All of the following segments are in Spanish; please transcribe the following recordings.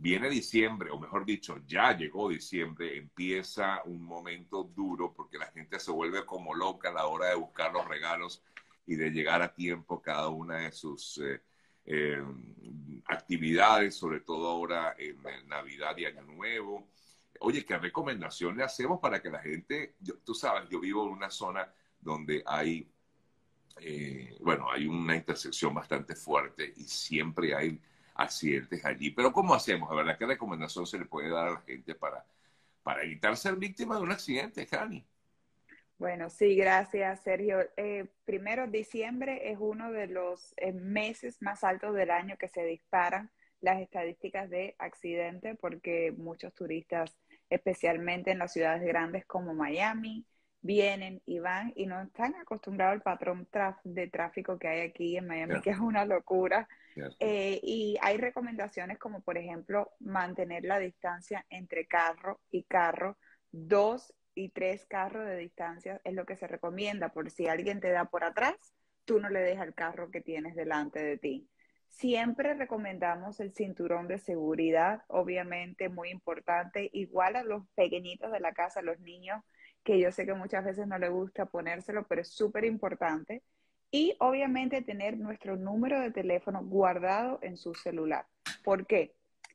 viene diciembre, o mejor dicho, ya llegó diciembre, empieza un momento duro porque la gente se vuelve como loca a la hora de buscar los regalos y de llegar a tiempo cada una de sus eh, eh, actividades, sobre todo ahora en, Navidad y Año Nuevo. Oye, ¿qué recomendación le hacemos para que la gente, tú sabes, yo vivo en una zona donde hay, eh, bueno, hay una intersección bastante fuerte y siempre hay accidentes allí. Pero ¿cómo hacemos? ¿Verdad? ¿Qué recomendación se le puede dar a la gente para, para evitar ser víctima de un accidente, Cani? Bueno, sí, gracias, Sergio. Eh, primero, diciembre es uno de los eh, meses más altos del año que se disparan las estadísticas de accidente porque muchos turistas, especialmente en las ciudades grandes como Miami, vienen y van y no están acostumbrados al patrón de tráfico que hay aquí en Miami, que es una locura. Eh, y hay recomendaciones como, por ejemplo, mantener la distancia entre carro y carro, dos y tres carros de distancia es lo que se recomienda, por si alguien te da por atrás, tú no le dejas el carro que tienes delante de ti. Siempre recomendamos el cinturón de seguridad, obviamente muy importante, igual a los pequeñitos de la casa, los niños, que yo sé que muchas veces no les gusta ponérselo, pero es súper importante. Y obviamente tener nuestro número de teléfono guardado en su celular. ¿Por qué?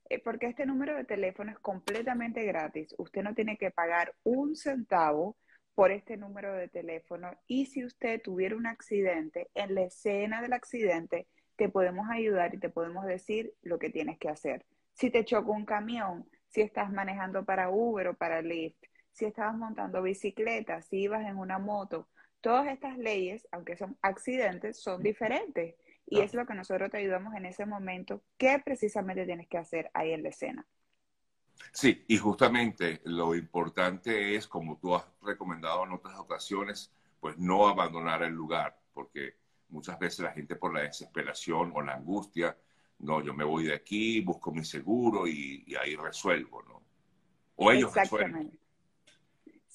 Eh, porque este número de teléfono es completamente gratis. Usted no tiene que pagar un centavo por este número de teléfono y si usted tuviera un accidente, en la escena del accidente te podemos ayudar y te podemos decir lo que tienes que hacer. Si te choca un camión, si estás manejando para Uber o para Lyft, si estabas montando bicicleta, si ibas en una moto, todas estas leyes, aunque son accidentes, son diferentes. Y es lo que nosotros te ayudamos en ese momento. ¿Qué precisamente tienes que hacer ahí en la escena? Sí, y justamente lo importante es, como tú has recomendado en otras ocasiones, pues no abandonar el lugar, porque muchas veces la gente por la desesperación o la angustia, no, yo me voy de aquí, busco mi seguro y, y ahí resuelvo, ¿no? O ellos resuelven.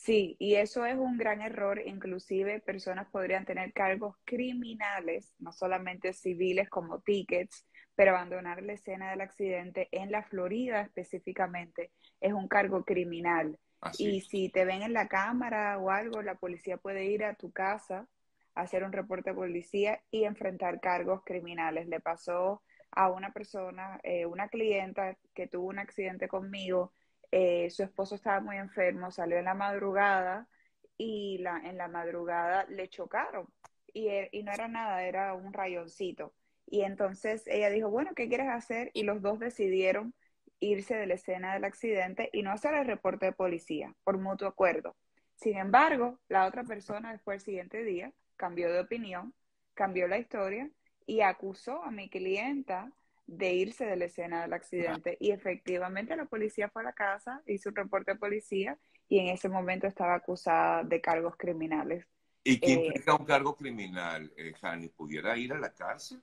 Sí, y eso es un gran error. Inclusive personas podrían tener cargos criminales, no solamente civiles como tickets, pero abandonar la escena del accidente en la Florida específicamente es un cargo criminal. y si te ven en la cámara o algo, la policía puede ir a tu casa, hacer un reporte policía y enfrentar cargos criminales. Le pasó a una persona, eh, una clienta que tuvo un accidente conmigo eh, su esposo estaba muy enfermo, salió en la madrugada y en la madrugada le chocaron y, e, y no era nada, era un rayoncito. Y entonces ella dijo, bueno, ¿qué quieres hacer? Y los dos decidieron irse de la escena del accidente y no hacer el reporte de policía por mutuo acuerdo. Sin embargo, la otra persona después del siguiente día cambió de opinión, cambió la historia y acusó a mi clienta de irse de la escena del accidente. Y efectivamente la policía fue a la casa, hizo un reporte de policía y en ese momento estaba acusada de cargos criminales. ¿Y qué eh, implica un cargo criminal, eh, ¿Pudiera ir a la cárcel?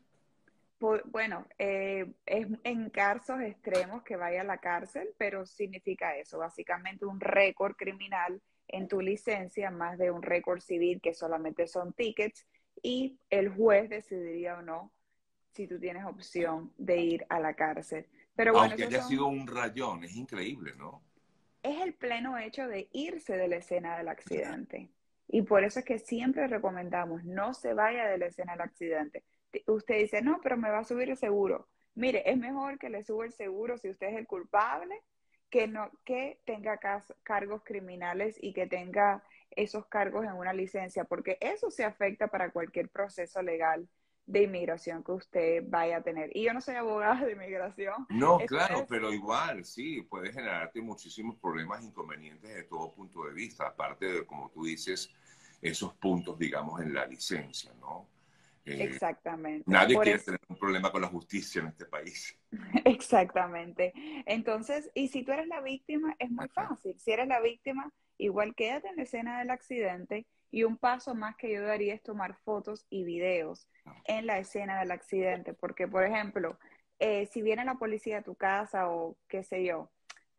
bueno, eh, es en casos extremos que vaya a la cárcel, pero significa eso, básicamente un récord criminal en tu licencia, más de un récord civil que solamente son tickets, y el juez decidiría o no si tú tienes opción de ir a la cárcel. Pero bueno, Aunque haya sido un rayón, es increíble, ¿no? Es el pleno hecho de irse de la escena del accidente. Y por eso es que siempre recomendamos, no se vaya de la escena del accidente. Usted dice, no, pero me va a subir el seguro. Mire, es mejor que le suba el seguro si usted es el culpable, que, no, que tenga cargos criminales y que tenga esos cargos en una licencia, porque eso se afecta para cualquier proceso legal de inmigración que usted vaya a tener. Y yo no soy abogada de inmigración. No, claro, pero igual, sí, puede generarte muchísimos problemas, inconvenientes de todo punto de vista, aparte de, como tú dices, esos puntos, digamos, en la licencia, ¿no? Eh, Exactamente. Nadie quiere tener un problema con la justicia en este país. Exactamente. Entonces, y si tú eres la víctima, es muy fácil. Si eres la víctima, igual quédate en la escena del accidente y un paso más que yo daría es tomar fotos y videos en la escena del accidente, porque por ejemplo, eh, si viene la policía a tu casa o qué sé yo,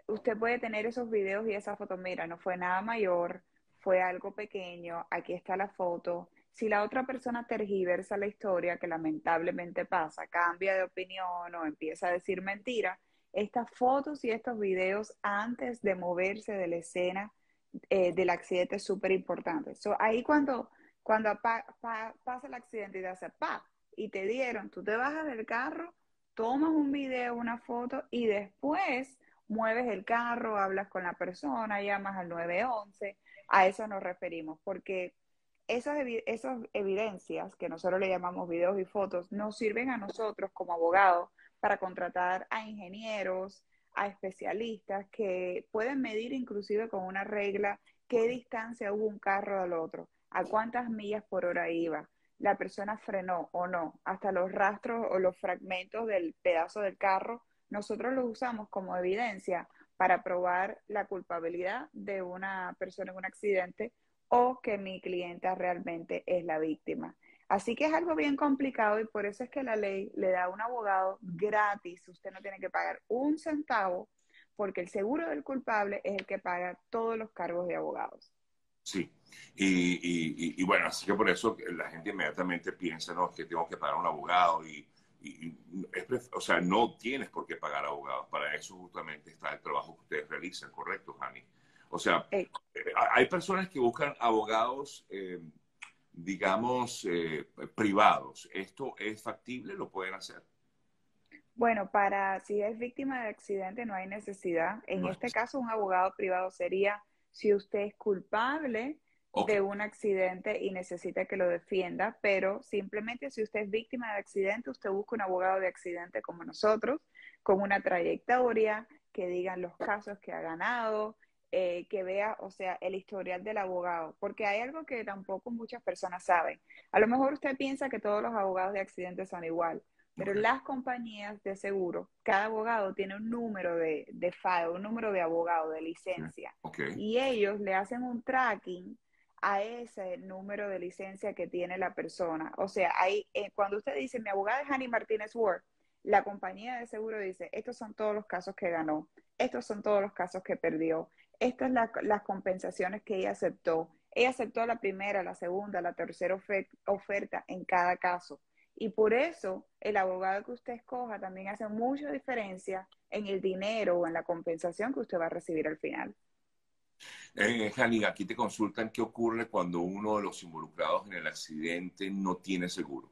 usted puede tener esos videos y esa foto, mira, no fue nada mayor, fue algo pequeño, aquí está la foto. Si la otra persona tergiversa la historia, que lamentablemente pasa, cambia de opinión o empieza a decir mentira, estas fotos y estos videos antes de moverse de la escena eh, del accidente es súper importante. ahí cuando, cuando pasa el accidente y te hace pa y te dieron, tú te bajas del carro, tomas un video, una foto y después mueves el carro, hablas con la persona, llamas al 911. A eso nos referimos, porque esas, esas evidencias, que nosotros le llamamos videos y fotos, nos sirven a nosotros como abogados para contratar a ingenieros, a especialistas que pueden medir inclusive con una regla qué distancia hubo un carro del otro, a cuántas millas por hora iba, la persona frenó o no, hasta los rastros o los fragmentos del pedazo del carro, nosotros los usamos como evidencia para probar la culpabilidad de una persona en un accidente o que mi clienta realmente es la víctima. Así que es algo bien complicado y por eso es que la ley le da a un abogado gratis. Usted no tiene que pagar un centavo porque el seguro del culpable es el que paga todos los cargos de abogados. Sí, y, bueno, así que por eso la gente inmediatamente piensa, no, que tengo que pagar un abogado y, o sea, no tienes por qué pagar abogados. Para eso justamente está el trabajo que ustedes realizan, ¿correcto, Jani? O sea, eh, hay personas que buscan abogados eh, digamos, eh, privados. ¿Esto es factible? ¿Lo pueden hacer? Bueno, para si es víctima de accidente no hay necesidad. En este caso, un abogado privado sería si usted es culpable de un accidente y necesita que lo defienda, pero simplemente si usted es víctima de accidente, usted busca un abogado de accidente como nosotros, con una trayectoria, que digan los casos que ha ganado, eh, que vea, o sea, el historial del abogado, porque hay algo que tampoco muchas personas saben. A lo mejor usted piensa que todos los abogados de accidentes son igual, pero las compañías de seguro, cada abogado tiene un número de, de FAE, un número de abogado, de licencia, y ellos le hacen un tracking a ese número de licencia que tiene la persona. O sea, ahí, eh, cuando usted dice, mi abogada es Annie Martínez Ward, la compañía de seguro dice, estos son todos los casos que ganó, estos son todos los casos que perdió, estas son las compensaciones que ella aceptó. Ella aceptó la primera, la segunda, la tercera oferta en cada caso. Y por eso el abogado que usted escoja también hace mucha diferencia en el dinero o en la compensación que usted va a recibir al final. Eh, aquí te consultan qué ocurre cuando uno de los involucrados en el accidente no tiene seguro.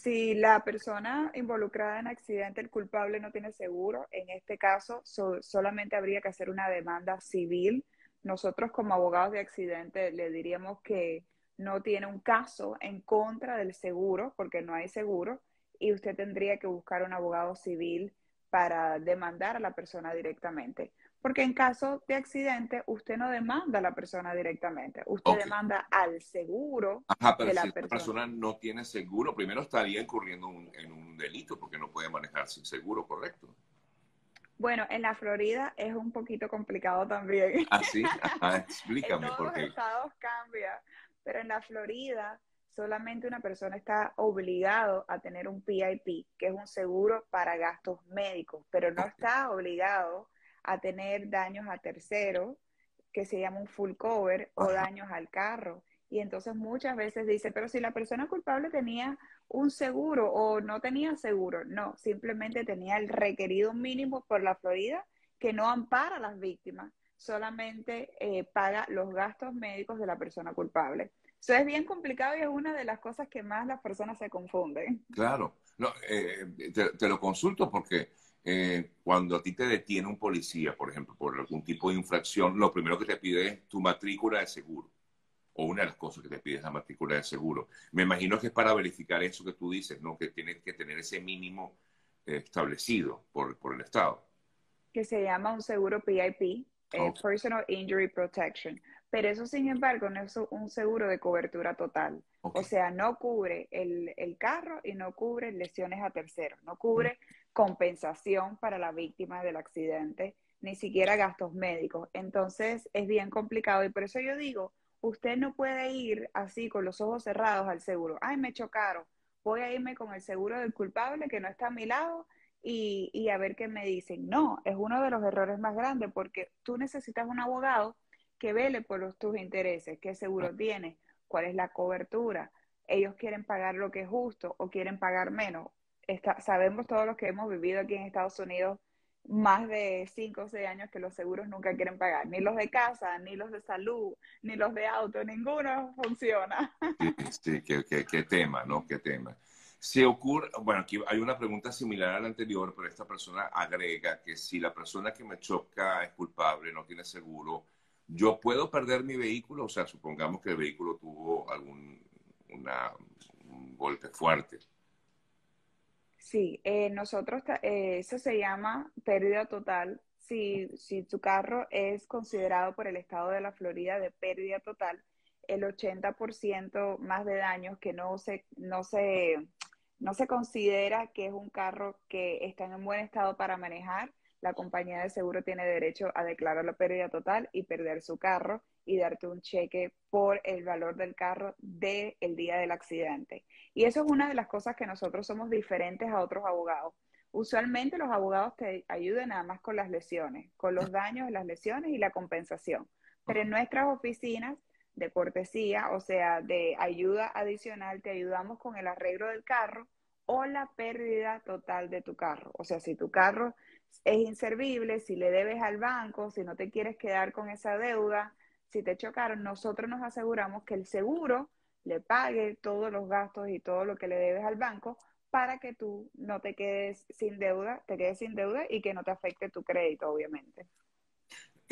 Si la persona involucrada en accidente, el culpable no tiene seguro, en este caso solamente habría que hacer una demanda civil. Nosotros como abogados de accidente le diríamos que no tiene un caso en contra del seguro, porque no hay seguro, y usted tendría que buscar un abogado civil para demandar a la persona directamente. Porque en caso de accidente, usted no demanda a la persona directamente, usted demanda al seguro Ajá, pero si la persona. no tiene seguro, primero estaría incurriendo en un delito porque no puede manejar sin seguro, ¿correcto? Bueno, en la Florida es un poquito complicado también. Ah, sí, explícame. en todos los estados cambia, pero en la Florida solamente una persona está obligado a tener un PIP, que es un seguro para gastos médicos, pero no está obligado a tener daños a terceros, que se llama un full cover, o daños al carro. Y entonces muchas veces dice, pero si la persona culpable tenía un seguro o no tenía seguro, no, simplemente tenía el requerido mínimo por la Florida que no ampara a las víctimas, solamente eh, paga los gastos médicos de la persona culpable. Eso es bien complicado y es una de las cosas que más las personas se confunden. Claro, no, eh, te, lo consulto porque eh, cuando a ti te detiene un policía, por ejemplo, por algún tipo de infracción, lo primero que te pide es tu matrícula de seguro. O una de las cosas que te pide es la matrícula de seguro. Me imagino que es para verificar eso que tú dices, ¿no? Que tienes que tener ese mínimo eh, establecido por, por, el Estado. Que se llama un seguro PIP, eh, Personal Injury Protection. Pero eso, sin embargo, no es un seguro de cobertura total. O sea, no cubre el, el, carro y no cubre lesiones a terceros, no cubre compensación para la víctima del accidente, ni siquiera gastos médicos. Entonces es bien complicado y por eso yo digo, usted no puede ir así con los ojos cerrados al seguro. Ay, me chocaron. Voy a irme con el seguro del culpable que no está a mi lado y, y a ver qué me dicen. No, es uno de los errores más grandes porque tú necesitas un abogado que vele por los, tus intereses, qué seguro tienes, cuál es la cobertura. Ellos quieren pagar lo que es justo o quieren pagar menos está, sabemos todos los que hemos vivido aquí en Estados Unidos más de 5 o 6 años que los seguros nunca quieren pagar, ni los de casa, ni los de salud, ni los de auto, ninguno funciona. Sí, sí qué, qué, tema, ¿no? Qué tema. Se ocurre, bueno, aquí hay una pregunta similar a la anterior, pero esta persona agrega que si la persona que me choca es culpable, no tiene seguro, ¿yo puedo perder mi vehículo? O sea, supongamos que el vehículo tuvo algún una, un golpe fuerte. Sí, eh, nosotros, eh, eso se llama pérdida total. Si, si tu carro es considerado por el estado de la Florida de pérdida total, el 80% más de daños que no se, no, se, no se considera que es un carro que está en un buen estado para manejar, la compañía de seguro tiene derecho a declarar la pérdida total y perder su carro y darte un cheque por el valor del carro del día del accidente. Y eso es una de las cosas que nosotros somos diferentes a otros abogados. Usualmente los abogados te ayudan nada más con las lesiones, con los daños, las lesiones y la compensación. Pero en nuestras oficinas de cortesía, o sea, de ayuda adicional, te ayudamos con el arreglo del carro o la pérdida total de tu carro. O sea, si tu carro es inservible, si le debes al banco, si no te quieres quedar con esa deuda, si te chocaron, nosotros nos aseguramos que el seguro le pague todos los gastos y todo lo que le debes al banco para que tú no te quedes sin deuda, te quedes sin deuda y que no te afecte tu crédito, obviamente.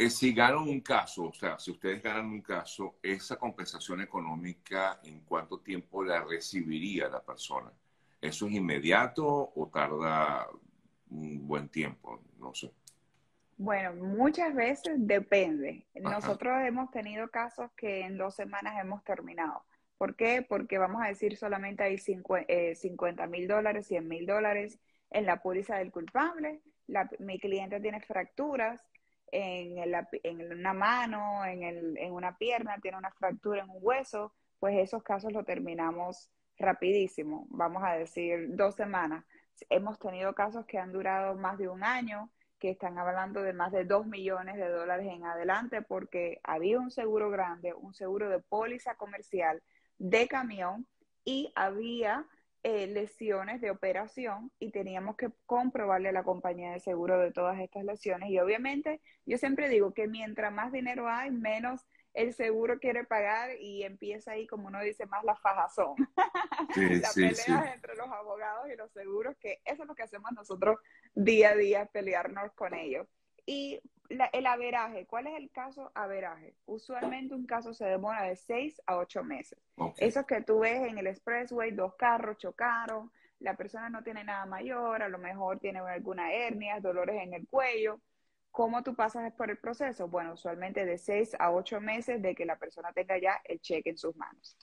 Eh, si ganan un caso, o sea, si ustedes ganan un caso, esa compensación económica, ¿en cuánto tiempo la recibiría la persona? ¿Eso es inmediato o tarda un buen tiempo, no sé. Bueno, muchas veces depende. Nosotros hemos tenido casos que en dos semanas hemos terminado. ¿Por qué? Porque vamos a decir solamente hay 50 eh, mil dólares, 100 mil dólares en la póliza del culpable. mi cliente tiene fracturas en, en una mano, en, el, en una pierna, tiene una fractura en un hueso. Pues esos casos los terminamos rapidísimo. Vamos a decir dos semanas Hemos tenido casos que han durado más de un año, que están hablando de más de dos millones de dólares en adelante, porque había un seguro grande, un seguro de póliza comercial de camión y había eh, lesiones de operación y teníamos que comprobarle a la compañía de seguro de todas estas lesiones. Y obviamente yo siempre digo que mientras más dinero hay, menos el seguro quiere pagar y empieza ahí, como uno dice, más la fajazón. Sí, la pelea entre los abogados y los seguros, que eso es lo que hacemos nosotros día a día, pelearnos con ellos. Y el averaje, ¿cuál es el caso averaje? Usualmente un caso se demora de seis a ocho meses. Eso que tú ves en el expressway, dos carros chocaron, la persona no tiene nada mayor, a lo mejor tiene alguna hernia, dolores en el cuello, ¿Cómo tú pasas por el proceso? Bueno, usualmente de seis a ocho meses de que la persona tenga ya el cheque en sus manos.